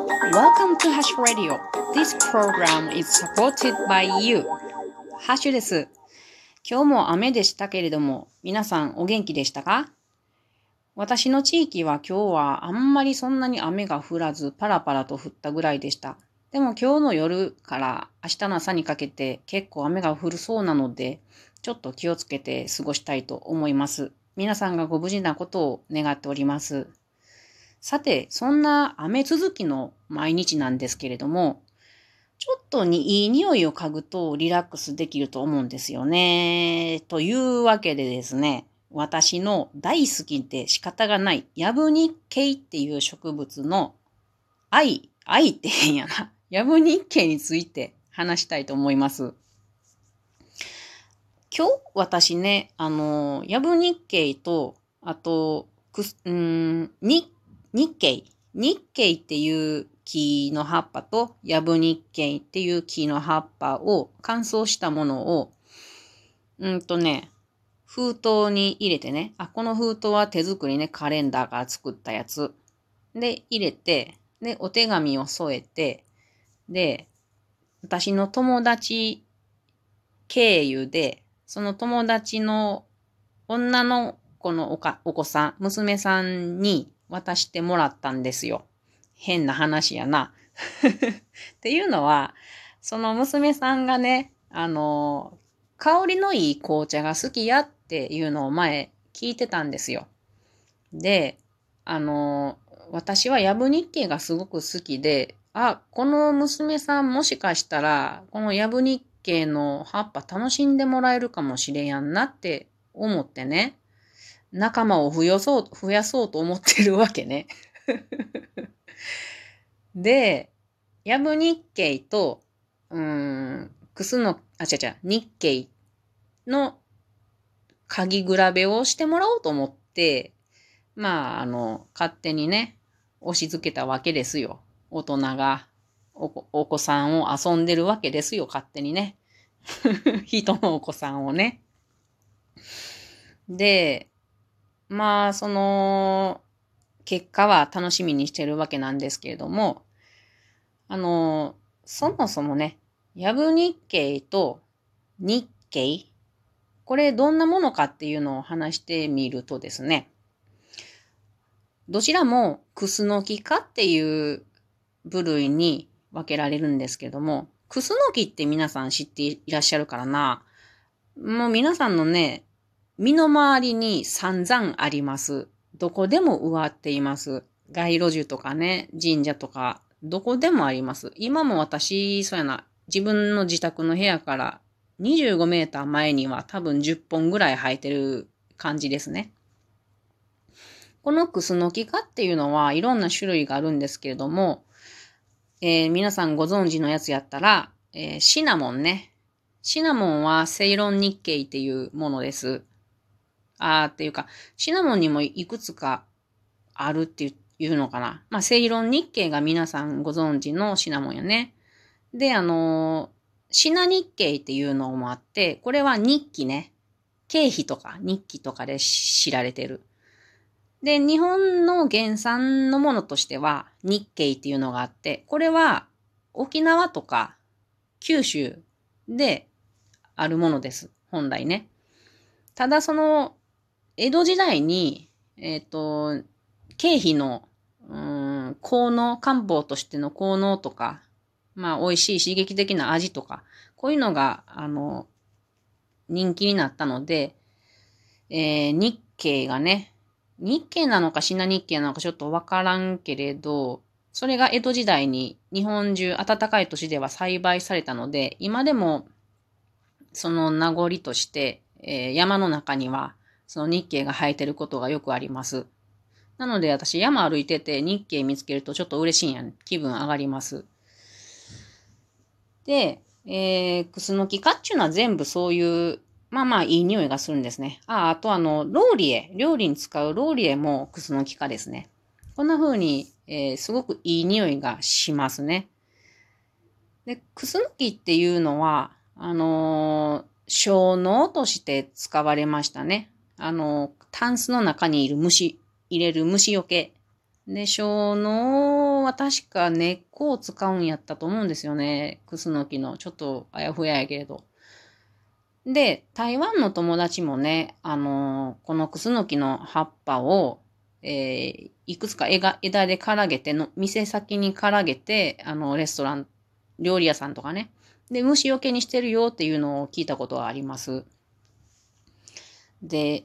Welcome to Hash Radio. This program is supported by you. ハッシュです。今日も雨でしたけれども、皆さんお元気でしたか？私の地域は今日はあんまりそんなに雨が降らずパラパラと降ったぐらいでした。でも今日の夜から明日の朝にかけて結構雨が降るそうなので、ちょっと気をつけて過ごしたいと思います。皆さんがご無事なことを願っております。さて、そんな雨続きの毎日なんですけれども、ちょっとにいい匂いを嗅ぐとリラックスできると思うんですよね。というわけでですね、私の大好きで仕方がないヤブニ系っていう植物の愛、愛って変やな。ヤブ日経について話したいと思います。今日私ね、あの、ヤブ日経と、あと、くす、うん、日、日経。日経っていう木の葉っぱと、ヤブ日経っていう木の葉っぱを乾燥したものを、うんとね、封筒に入れてね、あ、この封筒は手作りね、カレンダーから作ったやつ。で、入れて、で、お手紙を添えて、で、私の友達経由で、その友達の女の子のおかお子さん、娘さんに渡してもらったんですよ。変な話やな。っていうのは、その娘さんがね、あの、香りのいい紅茶が好きやっていうのを前聞いてたんですよ。で、あの、私はヤブ日経がすごく好きで、あ、この娘さんもしかしたら、このヤブ日経の葉っぱ楽しんでもらえるかもしれやんなって思ってね、仲間を増やそう、増やそうと思ってるわけね。で、ヤブ日経と、うん、クスの、あ、違う違う、日経の鍵比べをしてもらおうと思って、まあ、あの、勝手にね、押し付けたわけですよ。大人がおお子さんを遊んでるわけですよ、勝手にね。人のお子さんをね。で、まあ、その、結果は楽しみにしてるわけなんですけれども、あの、そもそもね、ヤブ日経と日経、これどんなものかっていうのを話してみるとですね、どちらもクスノキ科っていう部類に分けられるんですけども、クスノキって皆さん知っていらっしゃるからな。もう皆さんのね、身の回りに散々あります。どこでも植わっています。街路樹とかね、神社とか、どこでもあります。今も私、そうやな、自分の自宅の部屋から25メーター前には多分10本ぐらい生えてる感じですね。このクスノキ科っていうのはいろんな種類があるんですけれども、えー、皆さんご存知のやつやったら、えー、シナモンね。シナモンはセイロン日経っていうものです。あーっていうか、シナモンにもいくつかあるっていうのかな。まあ、セイロン日経が皆さんご存知のシナモンやね。で、あの、シナ日経っていうのもあって、これは日記ね。経費とか日記とかで知られてる。で、日本の原産のものとしては日系っていうのがあって、これは沖縄とか九州であるものです。本来ね。ただその、江戸時代に、えっ、ー、と、経費の、うん、効能、漢方としての効能とか、まあ、美味しい刺激的な味とか、こういうのが、あの、人気になったので、えー、日系がね、日系なのかシナ日系なのかちょっとわからんけれど、それが江戸時代に日本中暖かい都市では栽培されたので、今でもその名残として、えー、山の中にはその日系が生えてることがよくあります。なので私山歩いてて日系見つけるとちょっと嬉しいんやん。気分上がります。で、えー、クスノキ科っていうのは全部そういうまあまあいい匂いがするんですね。あ、あとあの、ローリエ。料理に使うローリエもクスノキ科ですね。こんな風に、えー、すごくいい匂いがしますね。で、クスノキっていうのは、あのー、小脳として使われましたね。あの、タンスの中にいる虫、入れる虫よけ。で、小脳は確か根っこを使うんやったと思うんですよね。クスノキの。ちょっとあやふややけれど。で、台湾の友達もね、あの、このクスノキの葉っぱを、えー、いくつか枝枝でからげての、店先にからげて、あの、レストラン、料理屋さんとかね。で、虫除けにしてるよっていうのを聞いたことはあります。で、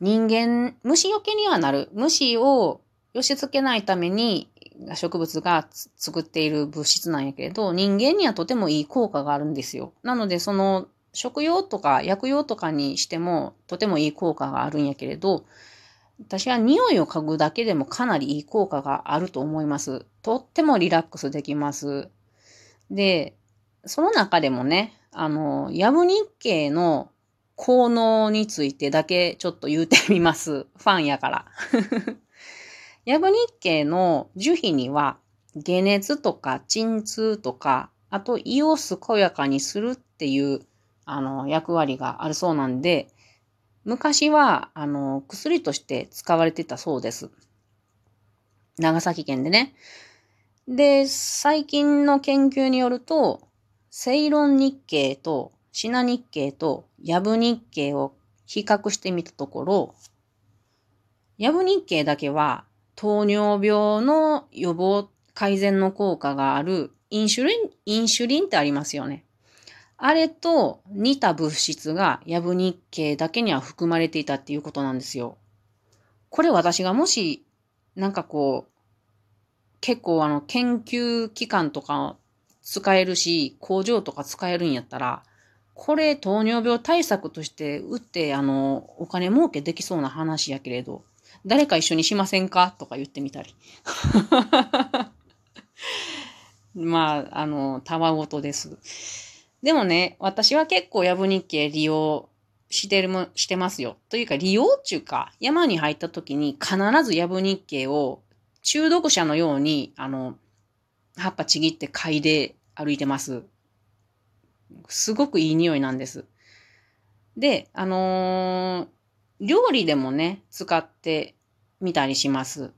人間、虫除けにはなる。虫を寄せ付けないために植物が作っている物質なんやけれど、人間にはとてもいい効果があるんですよ。なので、その食用とか薬用とかにしてもとてもいい効果があるんやけれど、私は匂いを嗅ぐだけでもかなりいい効果があると思います。とってもリラックスできます。で、その中でもね、あの、ヤブ日経の効能についてだけちょっと言うてみます。ファンやから。ヤブ日経の樹皮には、解熱とか鎮痛とか、あと胃を健やかにするっていうあの、役割があるそうなんで、昔は、あの、薬として使われてたそうです。長崎県でね。で、最近の研究によると、セイロン日経とシナ日経とヤブ日経を比較してみたところ、ヤブ日経だけは糖尿病の予防改善の効果があるインシュリン、インシュリンってありますよね。あれと似た物質がヤブ日経だけには含まれていたっていうことなんですよ。これ私がもし、なんかこう、結構あの、研究機関とか使えるし、工場とか使えるんやったら、これ糖尿病対策として打って、あの、お金儲けできそうな話やけれど、誰か一緒にしませんか？とか言ってみたり。まあ、あの、たわごとです。でもね、私は結構ヤブ日経利用してるも、してますよ。というか、利用っていうか、山に入った時に必ずヤブ日経を中毒者のように、あの、葉っぱちぎって嗅いで歩いてます。すごくいい匂いなんです。で、あのー、料理でもね、使ってみたりします。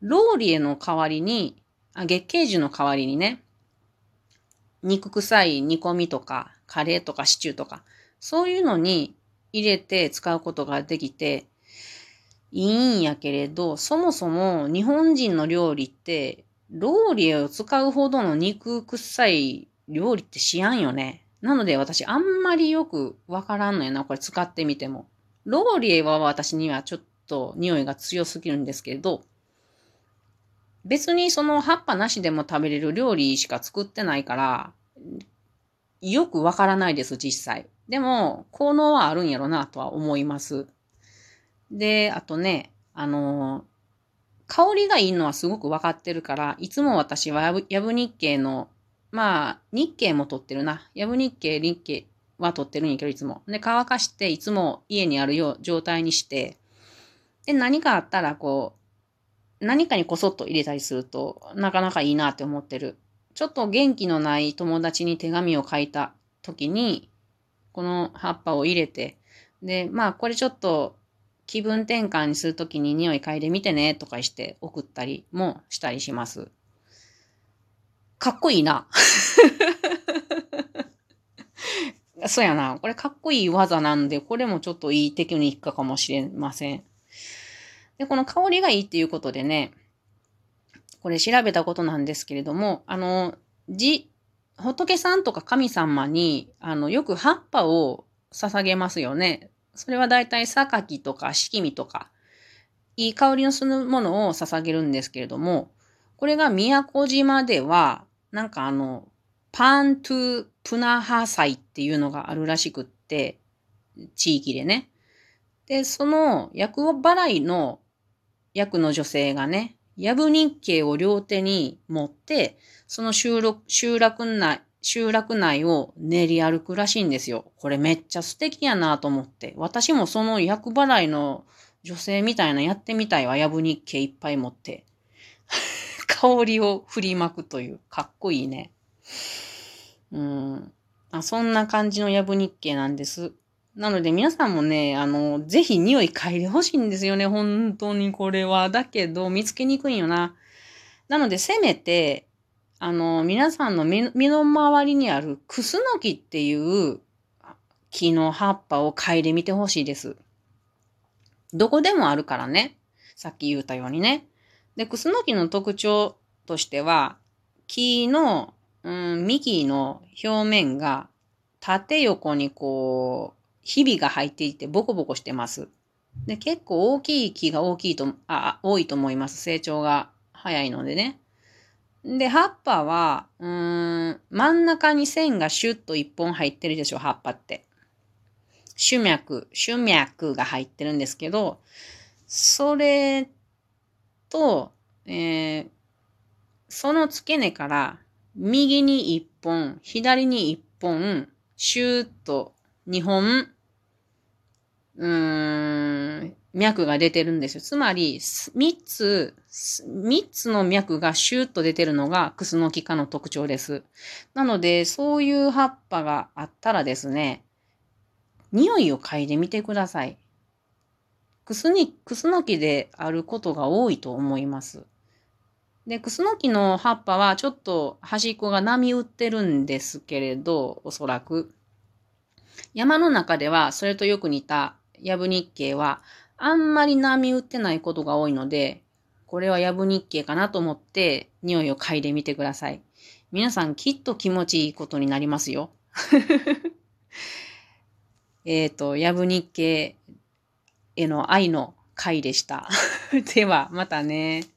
ローリエの代わりに、あ月桂樹の代わりにね、肉臭い煮込みとか、カレーとかシチューとか、そういうのに入れて使うことができていいんやけれど、そもそも日本人の料理って、ローリエを使うほどの肉臭い料理ってしやんよね。なので私あんまりよくわからんのやな、これ使ってみても。ローリエは私にはちょっと匂いが強すぎるんですけれど、別にその葉っぱなしでも食べれる料理しか作ってないから、よくわからないです、実際。でも、効能はあるんやろなとは思います。で、あとね、あの、香りがいいのはすごくわかってるから、いつも私はヤブ日経の、まあ、日経も取ってるな。ヤブ日経、日経は取ってるんやけど、いつも。で、乾かして、いつも家にあるよう状態にして、で、何かあったら、こう、何かにこそっと入れたりするとなかなかいいなって思ってる。ちょっと元気のない友達に手紙を書いた時に、この葉っぱを入れて、で、まあこれちょっと気分転換にするときに匂い嗅いでみてねとかして送ったりもしたりします。かっこいいな。そうやな。これかっこいい技なんで、これもちょっといいテクニックかもしれません。で、この香りがいいっていうことでね、これ調べたことなんですけれども、あの、じ、仏さんとか神様に、あの、よく葉っぱを捧げますよね。それはだいたい榊とか四季味とか、いい香りのするものを捧げるんですけれども、これが宮古島では、なんかあの、パントゥプナハ祭っていうのがあるらしくって、地域でね。で、その役払いの役の女性がね、ヤブ日経を両手に持って、その集落集落内、集落内を練り歩くらしいんですよ。これめっちゃ素敵やなと思って。私もその役払いの女性みたいなやってみたいわ。ヤブ日経いっぱい持って。香りを振りまくという。かっこいいね。うん。あそんな感じのヤブ日経なんです。なので皆さんもね、あの、ぜひ匂い嗅いでほしいんですよね。本当にこれは。だけど、見つけにくいよな。なので、せめて、あの、皆さんの身の回りにあるクスノキっていう木の葉っぱを嗅いでみてほしいです。どこでもあるからね。さっき言ったようにね。で、クスノキの特徴としては、木の、うん、幹の表面が縦横にこう、ひびが入っていてボコボコしてます。で、結構大きい木が大きいと、あ、多いと思います。成長が早いのでね。で、葉っぱは、うん、真ん中に線がシュッと一本入ってるでしょ、葉っぱって。主脈、主脈が入ってるんですけど、それと、えー、その付け根から右に一本、左に一本、シューッと二本、うーん、脈が出てるんですよ。つまり、三つ、三つの脈がシューッと出てるのがクスノキ科の特徴です。なので、そういう葉っぱがあったらですね、匂いを嗅いでみてください。クスに、クスノキであることが多いと思います。で、クスノキの葉っぱはちょっと端っこが波打ってるんですけれど、おそらく。山の中ではそれとよく似たヤブ日系はあんまり波打ってないことが多いので、これはヤブ日系かなと思って匂いを嗅いでみてください。皆さんきっと気持ちいいことになりますよ。えっと、ヤブ日系への愛の回でした。では、またね。